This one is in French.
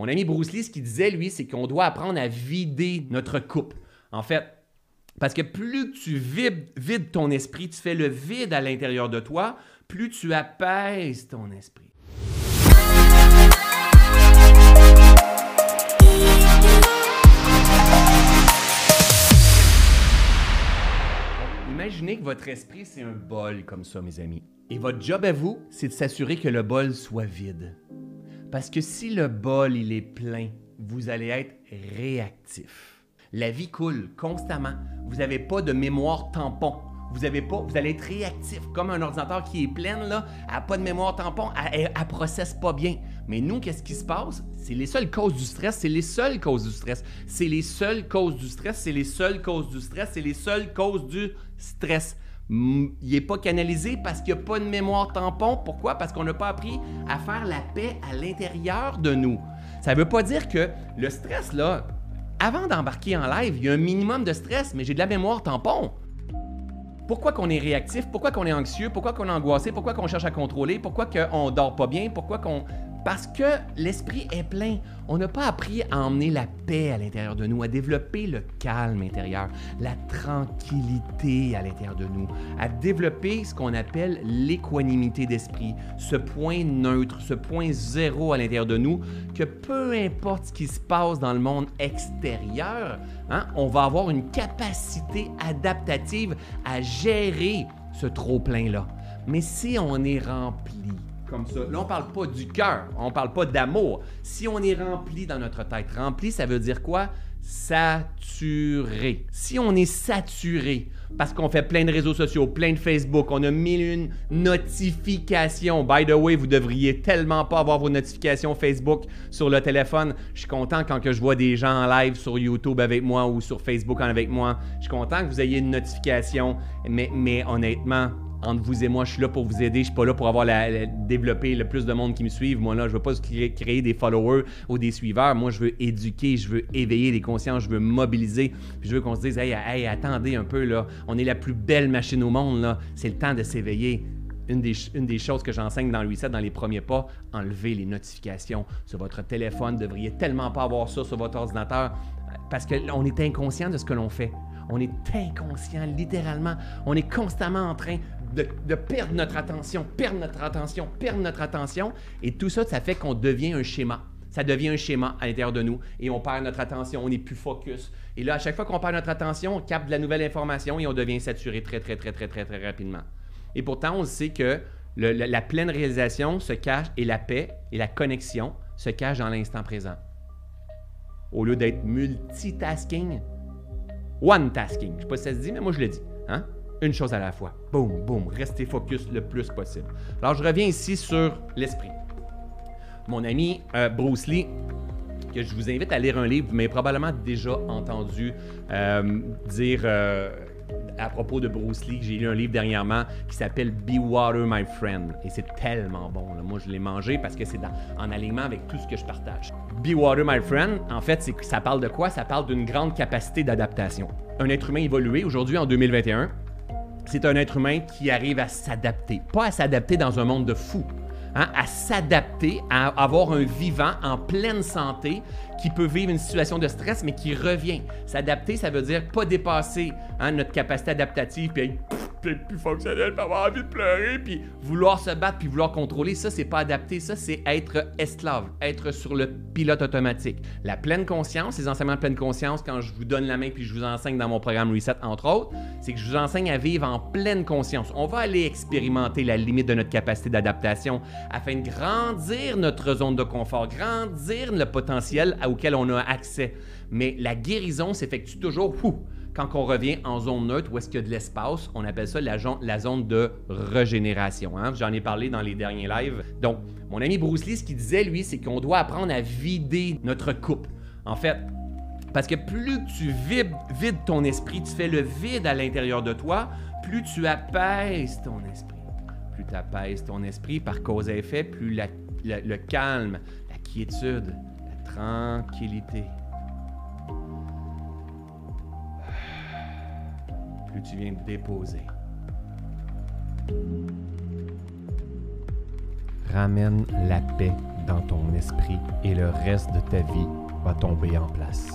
Mon ami Bruce Lee, ce qu'il disait, lui, c'est qu'on doit apprendre à vider notre coupe. En fait, parce que plus tu vides, ton esprit, tu fais le vide à l'intérieur de toi, plus tu apaises ton esprit. Imaginez que votre esprit, c'est un bol comme ça, mes amis. Et votre job à vous, c'est de s'assurer que le bol soit vide. Parce que si le bol, il est plein, vous allez être réactif. La vie coule constamment. Vous n'avez pas de mémoire tampon. Vous avez pas, vous allez être réactif comme un ordinateur qui est plein là, a pas de mémoire tampon, elle, ne processe pas bien. Mais nous, qu'est-ce qui se passe? C'est les seules causes du stress, c'est les seules causes du stress, c'est les seules causes du stress, c'est les seules causes du stress, c'est les seules causes du stress il n'est pas canalisé parce qu'il n'y a pas de mémoire tampon. Pourquoi? Parce qu'on n'a pas appris à faire la paix à l'intérieur de nous. Ça ne veut pas dire que le stress, là, avant d'embarquer en live, il y a un minimum de stress, mais j'ai de la mémoire tampon. Pourquoi qu'on est réactif? Pourquoi qu'on est anxieux? Pourquoi qu'on est angoissé? Pourquoi qu'on cherche à contrôler? Pourquoi qu'on dort pas bien? Pourquoi qu'on parce que l'esprit est plein. On n'a pas appris à emmener la paix à l'intérieur de nous, à développer le calme intérieur, la tranquillité à l'intérieur de nous, à développer ce qu'on appelle l'équanimité d'esprit, ce point neutre, ce point zéro à l'intérieur de nous, que peu importe ce qui se passe dans le monde extérieur, hein, on va avoir une capacité adaptative à gérer ce trop-plein-là. Mais si on est rempli Là, on parle pas du cœur, on parle pas d'amour. Si on est rempli dans notre tête, rempli, ça veut dire quoi? Saturé. Si on est saturé, parce qu'on fait plein de réseaux sociaux, plein de Facebook, on a mille notifications. By the way, vous devriez tellement pas avoir vos notifications Facebook sur le téléphone. Je suis content quand je vois des gens en live sur YouTube avec moi ou sur Facebook avec moi. Je suis content que vous ayez une notification, mais honnêtement, entre vous et moi, je suis là pour vous aider. Je suis pas là pour avoir la, développer le plus de monde qui me suivent. Moi là, je veux pas créer, des followers ou des suiveurs. Moi, je veux éduquer, je veux éveiller les consciences, je veux mobiliser. je veux qu'on se dise, hey, hey, attendez un peu là, on est la plus belle machine au monde là. C'est le temps de s'éveiller. Une des, une des, choses que j'enseigne dans le reset, dans les premiers pas, enlever les notifications sur votre téléphone. Vous devriez tellement pas avoir ça sur votre ordinateur parce qu'on est inconscient de ce que l'on fait. On est inconscient, littéralement. On est constamment en train de, perdre notre attention, perdre notre attention, perdre notre attention. Et tout ça, ça fait qu'on devient un schéma. Ça devient un schéma à l'intérieur de nous et on perd notre attention, on n'est plus focus. Et là, à chaque fois qu'on perd notre attention, on capte de la nouvelle information et on devient saturé très, très, très, très, très, très rapidement. Et pourtant, on sait que la, pleine réalisation se cache et la paix et la connexion se cachent dans l'instant présent. Au lieu d'être multitasking, one tasking. Je ne sais pas si ça se dit, mais moi je le dis. Hein? Une chose à la fois. Boum, boum, restez focus le plus possible. Alors, je reviens ici sur l'esprit. Mon ami euh, Bruce Lee, que je vous invite à lire un livre, mais probablement déjà entendu euh, dire euh, à propos de Bruce Lee, j'ai lu un livre dernièrement qui s'appelle Be Water My Friend. Et c'est tellement bon. Moi, je l'ai mangé parce que c'est en alignement avec tout ce que je partage. Be Water My Friend, en fait, ça parle de quoi? Ça parle d'une grande capacité d'adaptation. Un être humain évolué aujourd'hui en 2021 c'est un être humain qui arrive à s'adapter. Pas à s'adapter dans un monde de fous, hein, à s'adapter, à avoir un vivant en pleine santé qui peut vivre une situation de stress, mais qui revient. S'adapter, ça veut dire pas dépasser hein, notre capacité adaptative, puis plus fonctionnel, puis avoir envie de pleurer, puis vouloir se battre, puis vouloir contrôler, ça, c'est pas adapté. Ça, c'est être esclave, être sur le pilote automatique. La pleine conscience, les enseignements de pleine conscience, quand je vous donne la main, puis je vous enseigne dans mon programme Reset, entre autres, c'est que je vous enseigne à vivre en pleine conscience. On va aller expérimenter la limite de notre capacité d'adaptation afin de grandir notre zone de confort, grandir le potentiel auquel on a accès. Mais la guérison s'effectue toujours quand on revient en zone neutre, où est-ce qu'il y a de l'espace, on appelle ça la, zone de régénération. Hein? J'en ai parlé dans les derniers lives. Donc, mon ami Bruce Lee, ce qu'il disait, lui, c'est qu'on doit apprendre à vider notre coupe. En fait, parce que plus tu vides, ton esprit, tu fais le vide à l'intérieur de toi, plus tu apaises ton esprit. Plus tu apaises ton esprit par cause et effet, plus le calme, la quiétude, la tranquillité tu viens de déposer. Ramène la paix dans ton esprit et le reste de ta vie va tomber en place.